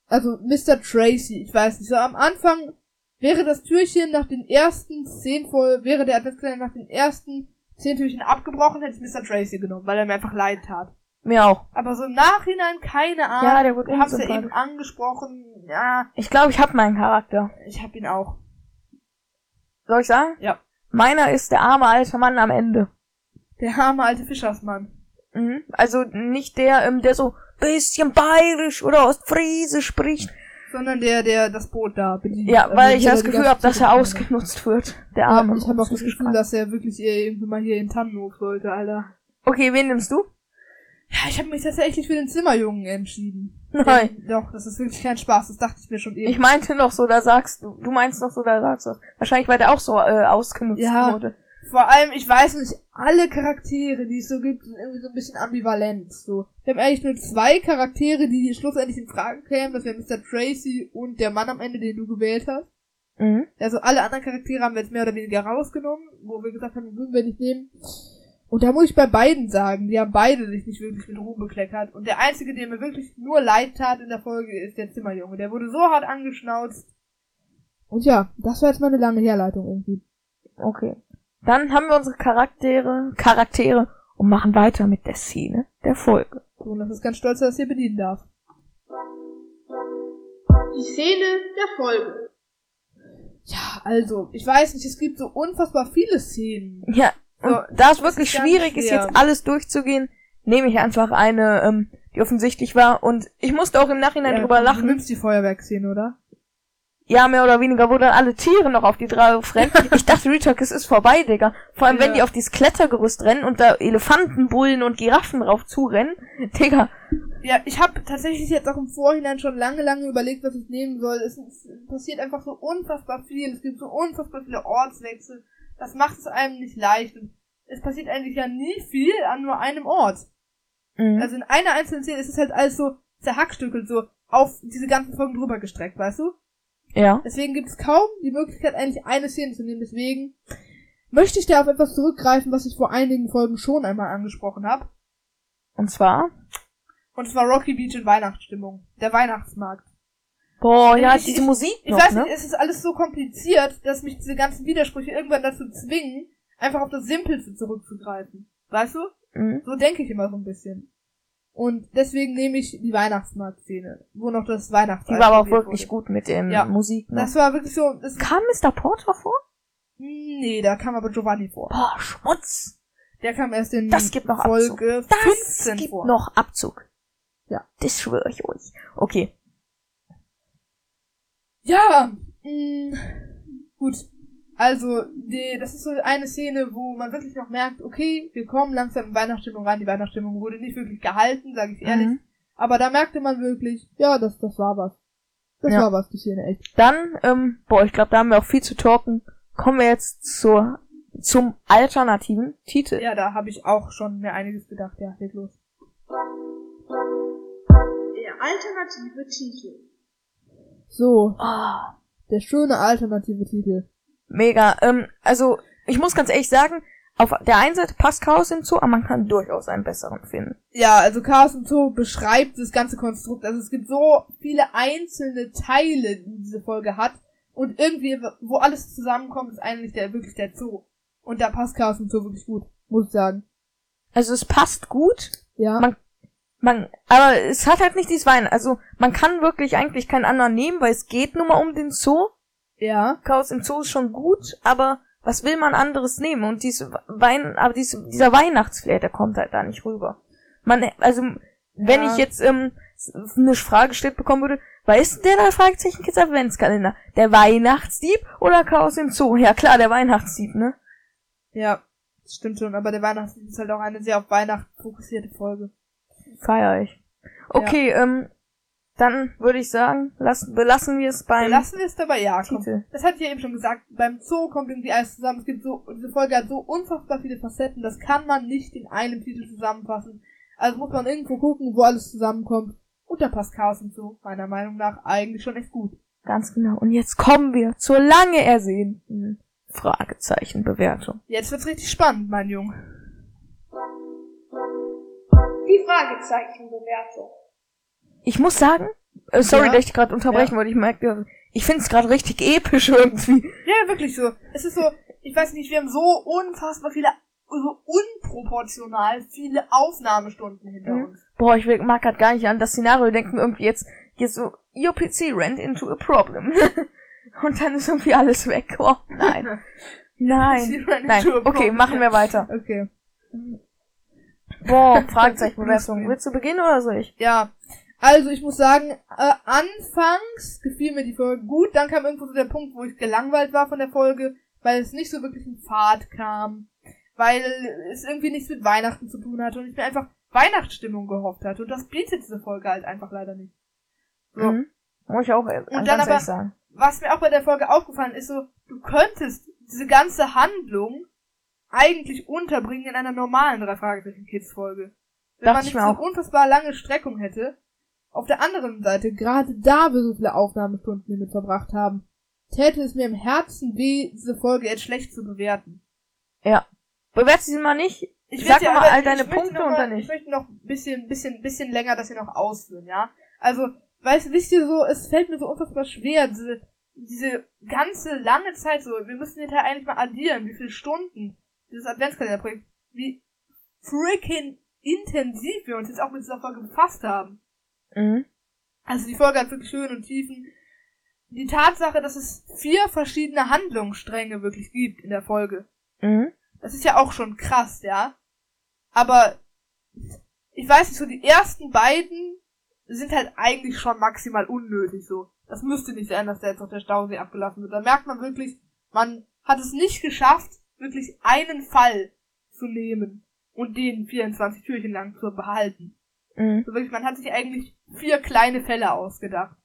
also Mr. Tracy, ich weiß nicht, so am Anfang wäre das Türchen nach den ersten zehn voll, wäre der Adventskalender nach den ersten zehn Türchen abgebrochen, hätte ich Mr. Tracy genommen, weil er mir einfach leid tat. mir auch. Aber so im Nachhinein keine Ahnung. Ja, der wird Ich hab's ja eben angesprochen. Ja, Ich glaube, ich habe meinen Charakter. ich hab ihn auch. Soll ich sagen? Ja. Meiner ist der arme alte Mann am Ende. Der arme alte Fischersmann. Mhm. Also nicht der, ähm, der so bisschen bayerisch oder ostfriesisch spricht. Sondern der, der das Boot da bedient. Ja, Also weil ich das Gefühl habe, dass er ausgenutzt wird. Der Ja, arme. ich habe auch das Gefühl, dass er wirklich irgendwie mal hier in Tannenhof sollte, Alter. Okay, wen nimmst du? Ja, ich habe mich tatsächlich für den Zimmerjungen entschieden. Nein. Den, doch, das ist wirklich kein Spaß, das dachte ich mir schon eben. Ich meinte noch so, da sagst du. Du meinst noch so, da sagst du. Wahrscheinlich, weil der auch so äh, ausgenutzt Ja. wurde. Vor allem, ich weiß nicht, alle Charaktere, die es so gibt, sind irgendwie so ein bisschen ambivalent. So. Wir haben eigentlich nur zwei Charaktere, die schlussendlich in Frage kämen. Das wäre Mr. Tracy und der Mann am Ende, den du gewählt hast. Mhm. Also alle anderen Charaktere haben wir jetzt mehr oder weniger rausgenommen, wo wir gesagt haben, würden wir nicht nehmen. Und da muss ich bei beiden sagen, die haben beide sich nicht wirklich mit Ruhm bekleckert. Und der einzige, der mir wirklich nur leid tat in der Folge, ist der Zimmerjunge. Der wurde so hart angeschnauzt. Und ja, das war jetzt mal eine lange Herleitung irgendwie. Okay. Dann haben wir unsere Charaktere, Charaktere und machen weiter mit der Szene der Folge. So, und das ist ganz stolz, dass er das hier bedienen darf. Die Szene der Folge. Ja, also, ich weiß nicht, es gibt so unfassbar viele Szenen. Ja, und So, da es wirklich ist schwierig ist, jetzt alles durchzugehen, nehme ich einfach eine, ähm, die offensichtlich war. Und ich musste auch im Nachhinein Ja, drüber Du lachen. nimmst die Feuerwerksszene, oder? Ja, mehr oder weniger, wo dann alle Tiere noch auf die drauf rennen. Ich dachte, Retalk, es ist vorbei, Digga. Vor allem, wenn Ja. die auf dieses Klettergerüst rennen und da Elefanten, Bullen und Giraffen drauf zurennen. Digga, Ja, ich habe tatsächlich jetzt auch im Vorhinein schon lange, lange überlegt, was ich nehmen soll. Es, es passiert einfach so unfassbar viel. Es gibt so unfassbar viele Ortswechsel. Das macht es einem nicht leicht. Und es passiert eigentlich ja nie viel an nur einem Ort. Mhm. Also in einer einzelnen Szene ist es halt alles so zerhackstückelt, so auf diese ganzen Folgen drüber gestreckt, weißt du? Ja. Deswegen gibt es kaum die Möglichkeit, eigentlich eine Szene zu nehmen. Deswegen möchte ich da auf etwas zurückgreifen, was ich vor einigen Folgen schon einmal angesprochen habe. Und zwar, Und zwar Rocky Beach in Weihnachtsstimmung. Der Weihnachtsmarkt. boah, ja, Ich- diese Musik Ich noch, weiß ne? nicht, es ist alles so kompliziert, dass mich diese ganzen Widersprüche irgendwann dazu zwingen, einfach auf das Simpelste zurückzugreifen. Weißt du? Mhm. So denke ich immer so ein bisschen. Und deswegen nehme ich die Weihnachtsmarktszene, wo noch das Die Weihnachtsalbum war aber auch wirklich wurde. gut mit dem Ja. Musik, ne? Das war wirklich so, das, Kam Mr. Porter vor? nee, da kam aber Giovanni vor. Boah, Schmutz. Der kam erst in Das gibt noch Folge Das 15 gibt vor. noch Abzug. Ja. Das schwöre ich euch. Okay. Ja, mh, gut. Also, die, das ist so eine Szene, wo man wirklich noch merkt, okay, wir kommen langsam in Weihnachtsstimmung rein. Die Weihnachtsstimmung wurde nicht wirklich gehalten, sage ich ehrlich. Mhm. Aber da merkte man wirklich, ja, das, das war was. Das Ja. war was, die Szene echt. Dann, ähm, boah, ich glaube, da haben wir auch viel zu talken. Kommen wir jetzt zur, zum alternativen Titel. Ja, da habe ich auch schon mir einiges gedacht. Ja, leg los. Der alternative Titel. So, Oh, der schöne alternative Titel. Mega. Ähm, also, ich muss ganz ehrlich sagen, auf der einen Seite passt Chaos Zoo, aber man kann durchaus einen besseren finden. Ja, also Chaos und Zoo beschreibt das ganze Konstrukt. Also es gibt so viele einzelne Teile, die diese Folge hat. Und irgendwie, wo alles zusammenkommt, ist eigentlich der, wirklich der Zoo. Und da passt Chaos und Zoo wirklich gut, muss ich sagen. Also es passt gut, Ja. Man- man, aber es hat halt nicht dieses Wein. Also man kann wirklich eigentlich keinen anderen nehmen, weil es geht nun mal um den Zoo. Ja. Chaos im Zoo ist schon gut, aber was will man anderes nehmen? Und diese Wein, aber diese, dieser Weihnachtsflair, der kommt halt da nicht rüber. Man, also, wenn Ja. ich jetzt ähm, eine Frage gestellt bekommen würde, weiß der da Fragezeichen Kids Adventskalender? Der Weihnachtsdieb oder Chaos im Zoo? Ja klar, der Weihnachtsdieb, ne? Ja. Das stimmt schon, aber der Weihnachtslied ist halt auch eine sehr auf Weihnachten fokussierte Folge. Feier ich. Okay, ähm, Dann würde ich sagen, lassen, belassen wir es beim Lassen wir es dabei, ja, komm. Titel. Das hatte ich ja eben schon gesagt. Beim Zoo kommt irgendwie alles zusammen. Es gibt so, diese Folge hat so unfassbar viele Facetten. Das kann man nicht in einem Titel zusammenfassen. Also muss man irgendwo gucken, wo alles zusammenkommt. Und da passt Chaos und so, meiner Meinung nach, eigentlich schon echt gut. Ganz genau. Und jetzt kommen wir zur lange ersehnten Fragezeichenbewertung. Jetzt wird's richtig spannend, mein Junge. Die Fragezeichenbewertung. Ich muss sagen, äh, sorry, Ja. dass ich gerade unterbrechen Ja. wollte, ich merke, ich finde es gerade richtig episch irgendwie. Ja, wirklich so. Es ist so, ich weiß nicht, wir haben so unfassbar viele, so unproportional viele Aufnahmestunden hinter Mhm. uns. Boah, ich mag grad gar nicht an das Szenario denken, irgendwie jetzt, jetzt so, your PC ran into a problem. Und dann ist irgendwie alles weg. Oh, nein. Nein. Nein. Okay, machen wir weiter. Okay. Boah, Fragezeichenbewertung. Willst du beginnen oder soll ich? Ja. Also ich muss sagen, äh, anfangs gefiel mir die Folge gut, dann kam irgendwo so der Punkt, wo ich gelangweilt war von der Folge, weil es nicht so wirklich in Fahrt kam, weil es irgendwie nichts mit Weihnachten zu tun hatte und ich mir einfach Weihnachtsstimmung gehofft hatte und das bietet diese Folge halt einfach leider nicht. So. Mhm. Muss ich auch äh, dann ganz aber- ehrlich sagen. Was mir auch bei der Folge aufgefallen ist, so, du könntest diese ganze Handlung eigentlich unterbringen in einer normalen drei Fragezeichen Kids Folge. Wenn Dachte man ich nicht so auch. unfassbar lange Streckung hätte. Auf der anderen Seite, gerade da wir so viele Aufnahmestunden hiermit verbracht haben, täte es mir im Herzen weh, diese Folge jetzt schlecht zu bewerten. Bewerte sie mal nicht. Ich Sag ja mal all ich deine Punkte und dann Ich nicht. möchte noch ein bisschen, bisschen, bisschen länger das hier noch ausführen, ja? Also, weißt, wisst ihr so, es fällt mir so unfassbar schwer, diese, diese ganze lange Zeit so, wir müssen hinterher eigentlich mal addieren, wie viele Stunden dieses Adventskalenderprojekt, wie freaking intensiv wir uns jetzt auch mit dieser Folge befasst haben. Mhm. Also die Folge hat wirklich Höhen und Tiefen. Die Tatsache, dass es vier verschiedene Handlungsstränge wirklich gibt in der Folge, Mhm. das ist ja auch schon krass, ja. Aber ich weiß nicht, so die ersten beiden sind halt eigentlich schon maximal unnötig so. Das müsste nicht sein, dass da jetzt noch der Stausee abgelassen wird. Da merkt man wirklich, man hat es nicht geschafft, wirklich einen Fall zu nehmen und den 24 Türchen lang zu behalten. Mhm. So wirklich, man hat sich eigentlich vier kleine Fälle ausgedacht.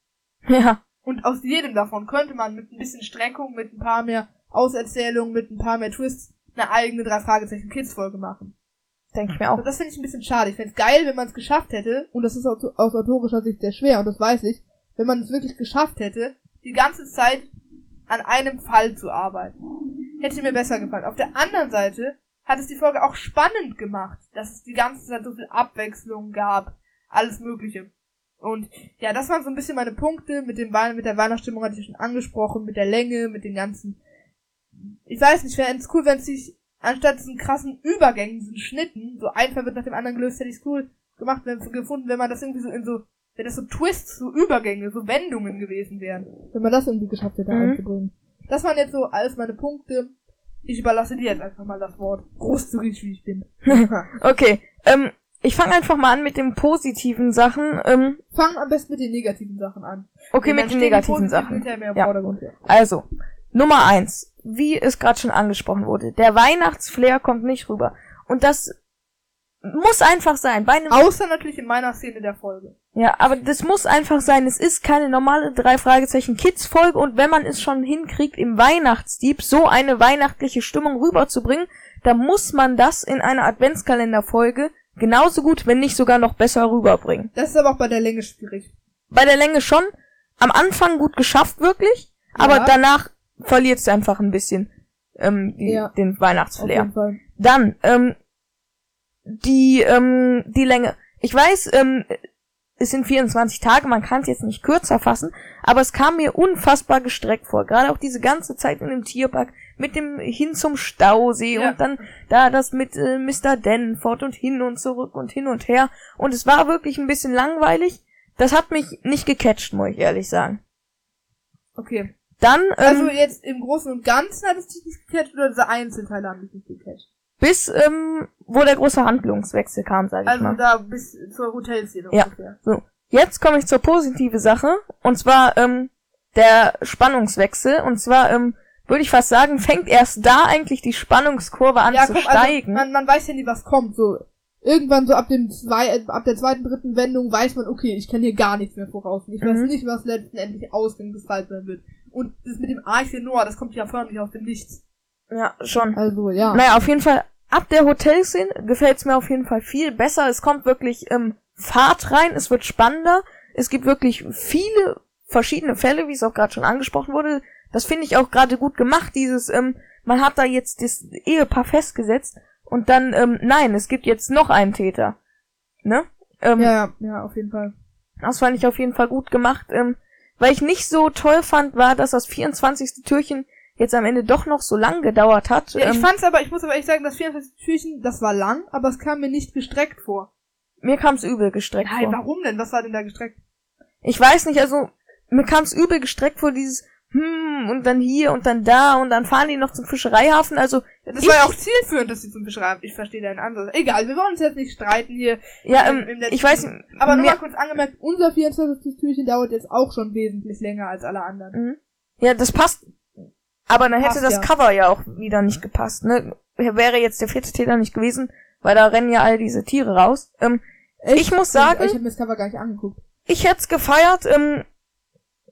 Ja. Und aus jedem davon könnte man mit ein bisschen Streckung, mit ein paar mehr Auserzählungen, mit ein paar mehr Twists eine eigene drei Fragezeichen Kids Folge machen. Denke ich mir Also auch. das finde ich ein bisschen schade. Ich fände es geil, wenn man es geschafft hätte, und das ist aus, aus autorischer Sicht sehr schwer, und das weiß ich, wenn man es wirklich geschafft hätte, die ganze Zeit an einem Fall zu arbeiten. Hätte mir besser gefallen. Auf der anderen Seite hat es die Folge auch spannend gemacht, dass es die ganze Zeit so viel Abwechslung gab, alles Mögliche. Und ja, das waren so ein bisschen meine Punkte mit dem Wei- mit der Weihnachtsstimmung hatte ich schon angesprochen, mit der Länge, mit den ganzen. Ich weiß nicht, wäre es cool, wenn es sich anstatt diesen krassen Übergängen, diesen Schnitten, so ein Fall wird nach dem anderen gelöst, hätte ich es cool gemacht, wenn gefunden, wenn man das irgendwie so in so, wenn das so Twists, so Übergänge, so Wendungen gewesen wären. Wenn man das irgendwie geschafft hätte Mhm. einzubringen. Das waren jetzt so alles meine Punkte. Ich überlasse dir jetzt einfach mal das Wort. Großzügig wie ich bin. Okay. Ähm, ich fange einfach mal an mit den positiven Sachen. Ähm, Fang am besten mit den negativen Sachen an. okay, mit den negativen Sachen. Ja. Also, Nummer eins, wie es gerade schon angesprochen wurde, der Weihnachtsflair kommt nicht rüber. Und das muss einfach sein. Bei einem, Außer natürlich in meiner Szene der Folge. Ja, aber das muss einfach sein. Es ist keine normale drei Fragezeichen Kids Folge und wenn man es schon hinkriegt, im Weihnachtsdieb so eine weihnachtliche Stimmung rüberzubringen, dann muss man das in einer Adventskalenderfolge genauso gut, wenn nicht sogar noch besser rüberbringen. Das ist aber auch bei der Länge schwierig. Bei der Länge schon am Anfang gut geschafft, wirklich, aber Ja. danach verliert es einfach ein bisschen ähm, die, Ja. den Auf Weihnachtsflair. jeden Fall. Dann, ähm, die, ähm, die Länge. Ich weiß, ähm, es sind 24 Tage, man kann es jetzt nicht kürzer fassen, aber es kam mir unfassbar gestreckt vor. Gerade auch diese ganze Zeit in dem Tierpark mit dem hin zum Stausee Ja. und dann da das mit äh, Mr. Denford und hin und zurück und hin und her. Und es war wirklich ein bisschen langweilig. Das hat mich nicht gecatcht, muss ich ehrlich sagen. Okay. Dann, ähm, Also jetzt im Großen und Ganzen hat es dich nicht gecatcht oder diese Einzelteile haben dich nicht gecatcht? Bis, ähm, wo der große Handlungswechsel kam, sag ich Also mal. da bis zur Hotelszene Ja. ungefähr. So, jetzt komme ich zur positiven Sache. Und zwar ähm, der Spannungswechsel. Und zwar, ähm, würde ich fast sagen, fängt erst da eigentlich die Spannungskurve an Ja, zu komm, also steigen. man, man weiß ja nie, was kommt. So irgendwann so ab dem zwei, äh, ab der zweiten, dritten Wendung weiß man, okay, ich kann hier gar nichts mehr voraus. Ich weiß Mhm. nicht, was letztendlich Ausgang des Falls sein wird. Und das mit dem Arche Noah, das kommt ja förmlich aus dem Nichts. Ja, schon. Also, ja. Naja, auf jeden Fall, ab der Hotelszene gefällt's mir auf jeden Fall viel besser. Es kommt wirklich ähm, Fahrt rein, es wird spannender. Es gibt wirklich viele verschiedene Fälle, wie es auch gerade schon angesprochen wurde. Das finde ich auch gerade gut gemacht, dieses, ähm, man hat da jetzt das Ehepaar festgesetzt und dann, ähm, nein, es gibt jetzt noch einen Täter. Ne? Ähm, ja, ja, ja, auf jeden Fall. Das fand ich auf jeden Fall gut gemacht. Ähm, weil ich nicht so toll fand, war, dass das 24. Türchen jetzt am Ende doch noch so lang gedauert hat. Ja, ich ähm, fand's aber, ich muss aber ehrlich sagen, das 24 Türchen, das war lang, aber es kam mir nicht gestreckt vor. mir kam's übel gestreckt Nein, vor. warum denn? Was war denn da gestreckt? Ich weiß nicht, also mir kam's übel gestreckt vor dieses hm und dann hier und dann da und dann fahren die noch zum Fischereihafen. Also Das ich, war ja auch zielführend, dass sie zum Beschreiben. Ich verstehe deinen Ansatz. Egal, wir wollen uns jetzt nicht streiten hier. ja, im- ähm, im letzten- ich weiß nicht, Aber nur mal kurz angemerkt, unser 24. Türchen dauert jetzt auch schon wesentlich länger als alle anderen. Mhm. ja, das passt. Aber dann hätte Passt das ja. Cover ja auch wieder nicht gepasst. Ne, wäre jetzt der vierte Täter nicht gewesen, weil da rennen ja all diese Tiere raus. Ähm, Ich muss sagen- Ich habe mir das Cover gar nicht angeguckt. Ich hätte es gefeiert, ähm,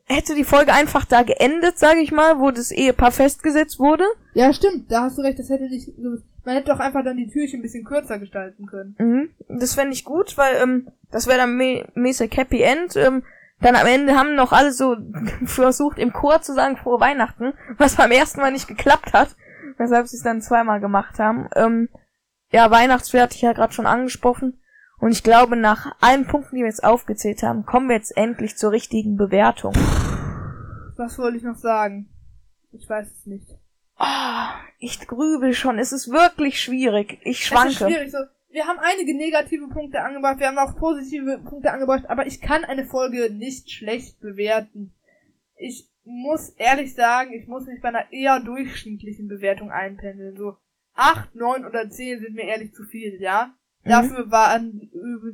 hätte die Folge einfach da geendet, sage ich mal, wo das Ehepaar festgesetzt wurde. Ja, stimmt, da hast du recht, das hätte nicht. Man hätte doch einfach dann die Türchen ein bisschen kürzer gestalten können. Mhm. Das fände ich gut, weil ähm, das wäre dann mä mäßig Happy End. Ähm, dann am Ende haben noch alle so versucht, im Chor zu sagen frohe Weihnachten, was beim ersten Mal nicht geklappt hat, weshalb sie es dann zweimal gemacht haben. Ähm, ja, Weihnachtsfeier hatte ich ja gerade schon angesprochen. Und ich glaube, nach allen Punkten, die wir jetzt aufgezählt haben, kommen wir jetzt endlich zur richtigen Bewertung. Was wollte ich noch sagen? Ich weiß es nicht. Ah, ich grübel schon. Es ist wirklich schwierig. Ich Es ist schwanke. schwierig so. Wir haben einige negative Punkte angebracht, wir haben auch positive Punkte angebracht, aber ich kann eine Folge nicht schlecht bewerten. Ich muss ehrlich sagen, ich muss mich bei einer eher durchschnittlichen Bewertung einpendeln. So acht, neun oder zehn sind mir ehrlich zu viel, ja. Mhm. Dafür war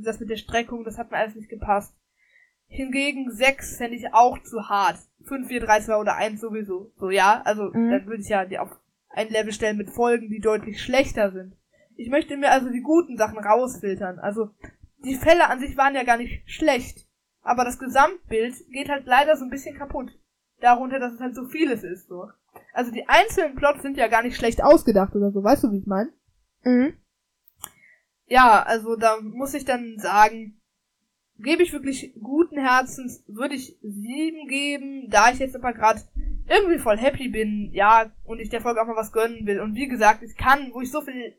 das mit der Streckung, das hat mir alles nicht gepasst. Hingegen sechs fände ich auch zu hart. Fünf, vier, drei, zwei oder eins sowieso. So, ja. Also, Mhm. dann würde ich ja die auf ein Level stellen mit Folgen, die deutlich schlechter sind. Ich möchte mir also die guten Sachen rausfiltern. Also, die Fälle an sich waren ja gar nicht schlecht. Aber das Gesamtbild geht halt leider so ein bisschen kaputt. Darunter, dass es halt so vieles ist, so. Also, die einzelnen Plots sind ja gar nicht schlecht ausgedacht oder so. Weißt du, wie ich meine? Mhm. Ja, also da muss ich dann sagen, gebe ich wirklich guten Herzens, würde ich sieben geben, da ich jetzt aber gerade irgendwie voll happy bin, ja, und ich der Folge auch mal was gönnen will. Und wie gesagt, ich kann, wo ich so viel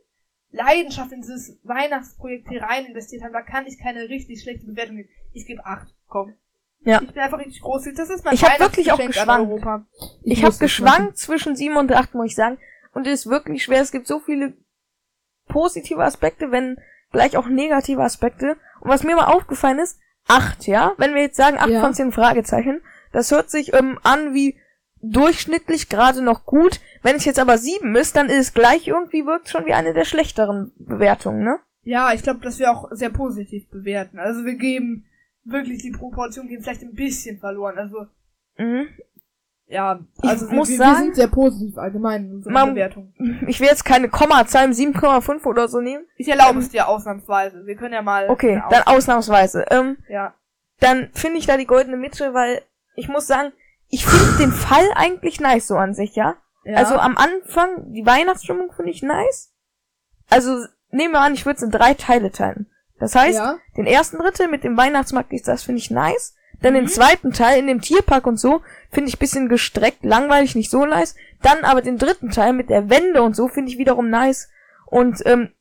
Leidenschaft in dieses Weihnachtsprojekt hier rein investiert habe, da kann ich keine richtig schlechte Bewertung geben. Ich gebe acht, komm. Ja. Ich bin einfach richtig groß. Das ist mein Ich hab wirklich auch geschwankt. Europa. Ich, muss habe es geschwankt zwischen sieben und acht, muss ich sagen. Und es ist wirklich schwer. Es gibt so viele positive Aspekte, wenn gleich auch negative Aspekte. Und was mir mal aufgefallen ist, acht, ja? Wenn wir jetzt sagen acht Ja. von zehn Fragezeichen, das hört sich ähm, an wie durchschnittlich gerade noch gut. Wenn es jetzt aber sieben ist, dann ist es gleich irgendwie wirkt schon wie eine der schlechteren Bewertungen, ne? Ja, ich glaube, dass wir auch sehr positiv bewerten. Also wir geben wirklich die Proportion gehen vielleicht ein bisschen verloren. Also Mhm. ja, Ich also muss wir, sagen- wir sind sehr positiv allgemein in unserer Man- Bewertung. Ich will jetzt keine Kommazahlen 7,5 oder so nehmen. Ich erlaube es dir ausnahmsweise. Wir können ja mal. Okay, dann Aus- ausnahmsweise. Ähm, ja. dann finde ich da die goldene Mitte, weil ich muss sagen, ich finde den Fall eigentlich nice so an sich, ja? ja. Also am Anfang, die Weihnachtsstimmung finde ich nice. Also nehmen wir an, ich würde es in drei Teile teilen. Das heißt, ja. den ersten Drittel mit dem Weihnachtsmarkt, das finde ich nice. Dann den Mhm. zweiten Teil in dem Tierpark und so finde ich bisschen gestreckt, langweilig, nicht so nice. Dann aber den dritten Teil mit der Wende und so finde ich wiederum nice. Und ähm,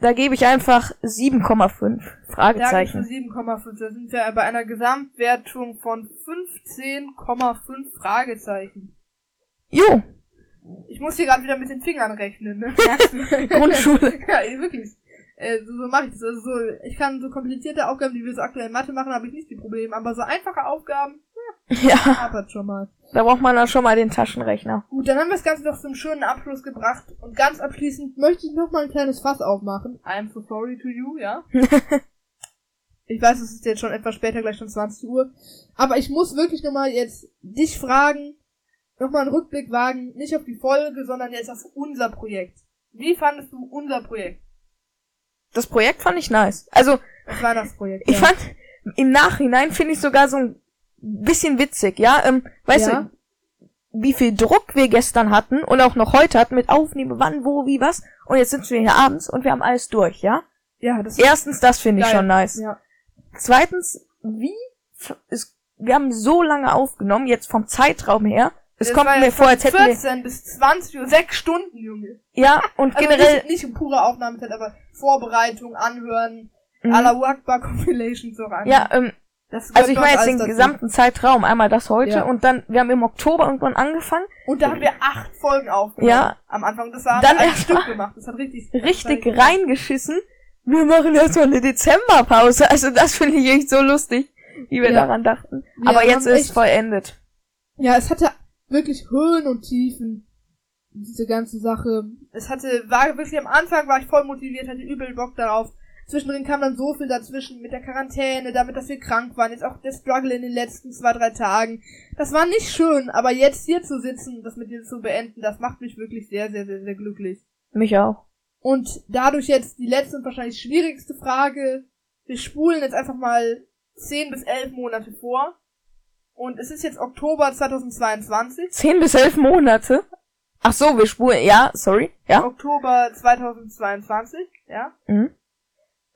da gebe ich einfach 7,5 Ja, Fragezeichen. 7,5. Da sind wir bei einer Gesamtwertung von 15,5 Fragezeichen. Jo, Ich muss hier gerade wieder mit den Fingern rechnen, ne? Grundschule. ja, wirklich. Äh, so, so mache ich das. Also so, ich kann so komplizierte Aufgaben, die wir so aktuell in Mathe machen, habe ich nicht die Probleme. Aber so einfache Aufgaben, Ja, hapert schon mal. da braucht man dann schon mal den Taschenrechner. Gut, dann haben wir das Ganze doch zum schönen Abschluss gebracht. Und ganz abschließend möchte ich noch mal ein kleines Fass aufmachen. I'm so sorry to you, ja? ich weiß, es ist jetzt schon etwas später, gleich schon 20 Uhr. Aber ich muss wirklich noch mal jetzt dich fragen, noch mal einen Rückblick wagen, nicht auf die Folge, sondern jetzt auf unser Projekt. Wie fandest du unser Projekt? das Projekt fand ich nice. Also, Das Weihnachtsprojekt. ich ja. fand, im Nachhinein finde ich sogar so ein bisschen witzig, ja. Ähm, weißt Ja. du, wie viel Druck wir gestern hatten und auch noch heute hatten mit Aufnehmen, wann, wo, wie, was. Und jetzt sind wir hier abends und wir haben alles durch, ja. Ja, das Erstens, das finde ich schon nice. Ja. Zweitens, wie es, wir haben so lange aufgenommen, jetzt vom Zeitraum her. Es Das kommt mir vor, als hätten wir, 14 bis 20 Uhr, sechs Stunden, Junge. ja, und Also generell, nicht, nicht in pure Aufnahmezeit, aber Vorbereitung, Anhören, Mhm. Allahu Akbar Compilation so rein. ja, ähm, also ich meine jetzt den dazu. gesamten Zeitraum, einmal das heute Ja. und dann, wir haben im Oktober irgendwann angefangen, Und da haben wir acht Folgen aufgenommen. Ja. Am Anfang. Das war Dann ein Stück gemacht. Das hat richtig, richtig reingeschissen. Wir machen erstmal eine Dezemberpause. Also das finde ich echt so lustig, wie wir Ja. daran dachten. Ja, Aber jetzt ist echt- vollendet. Ja, es hatte wirklich Höhen und Tiefen. Diese ganze Sache. Es hatte, war wirklich am Anfang war ich voll motiviert, hatte übel Bock darauf. Zwischendrin kam dann so viel dazwischen mit der Quarantäne, damit, dass wir krank waren. Jetzt auch der Struggle in den letzten zwei, drei Tagen. Das war nicht schön, aber jetzt hier zu sitzen und das mit dir zu beenden, das macht mich wirklich sehr, sehr, sehr, sehr glücklich. Mich auch. Und dadurch jetzt die letzte und wahrscheinlich schwierigste Frage. Wir spulen jetzt einfach mal 10 bis 11 Monate vor. Und es ist jetzt Oktober 2022. Zehn bis elf Monate. Ach so, wir spulen. Ja, sorry. Ja. Oktober 2022, ja. Mhm.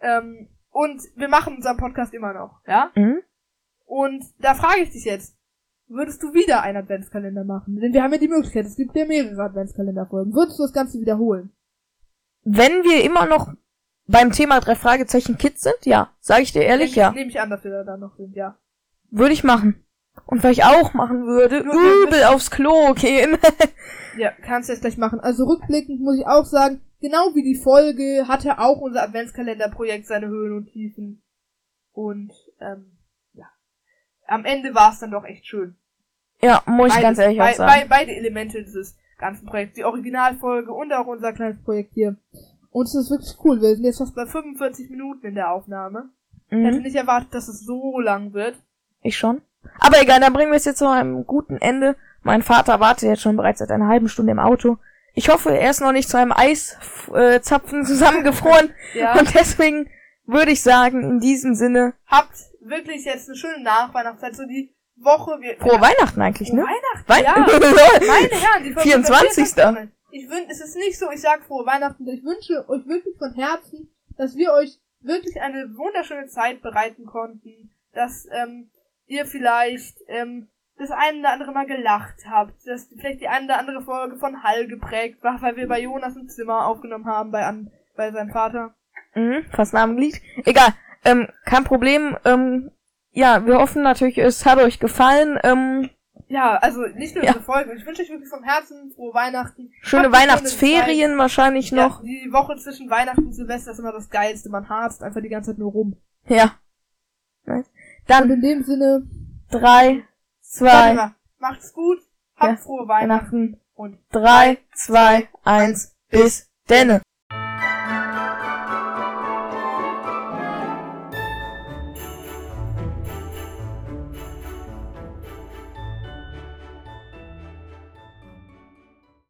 Ähm, und wir machen unseren Podcast immer noch, ja. Mhm. Und da frage ich dich jetzt, würdest du wieder einen Adventskalender machen? Denn wir haben ja die Möglichkeit, es gibt ja mehrere Adventskalenderfolgen. Würdest du das Ganze wiederholen? Wenn wir immer noch beim Thema drei Fragezeichen Kids sind, ja. Sage ich dir ehrlich, ja. Nehme ich an, dass wir da noch sind, ja. Würde ich machen. Und was ich auch machen würde, Nur übel aufs Klo gehen. Ja, kannst du jetzt gleich machen. Also rückblickend muss ich auch sagen, genau wie die Folge hatte auch unser Adventskalenderprojekt seine Höhen und Tiefen. Und ähm, ja. Am Ende war es dann doch echt schön. ja, muss ich Beides- ganz ehrlich auch bei- sagen. bei- beide Elemente dieses ganzen Projekts. Die Originalfolge und auch unser kleines Projekt hier. Und es ist wirklich cool. Wir sind jetzt fast bei 45 Minuten in der Aufnahme. Ich hätte Mhm. nicht erwartet, dass es so lang wird. Ich schon. Aber egal, dann bringen wir es jetzt zu einem guten Ende. Mein Vater wartet jetzt schon bereits seit einer halben Stunde im Auto. Ich hoffe, er ist noch nicht zu einem Eiszapfen zusammengefroren. Ja. Und deswegen würde ich sagen, in diesem Sinne, Habt wirklich jetzt eine schöne Nachweihnachtszeit. So die Woche. Wir, frohe ja, Weihnachten eigentlich, ne? Weihnachten. Wei ja. Meine Herren, die 24.. Folge- Ich wünsche, es ist nicht so, ich sag frohe Weihnachten. Ich wünsche euch wirklich von Herzen, dass wir euch wirklich eine wunderschöne Zeit bereiten konnten, dass ähm, ihr vielleicht ähm, das eine oder andere Mal gelacht habt, dass vielleicht die eine oder andere Folge von Hall geprägt war, weil wir bei Jonas im Zimmer aufgenommen haben, bei, an, bei seinem Vater. Mhm, fast Namenglied. Egal, ähm, kein Problem. Ähm, ja, wir hoffen natürlich, es hat euch gefallen. Ähm, Ja, also nicht nur Ja. diese Folge. Ich wünsche euch wirklich vom Herzen frohe Weihnachten. schöne Habt Weihnachtsferien wahrscheinlich noch. Ja, die Woche zwischen Weihnachten und Silvester ist immer das Geilste. Man harzt einfach die ganze Zeit nur rum. Ja. Nice. Und Dann in dem Sinne, drei, zwei, macht's gut, habt Ja, frohe Weihnachten. Weihnachten. und Drei, zwei, eins, bis denne.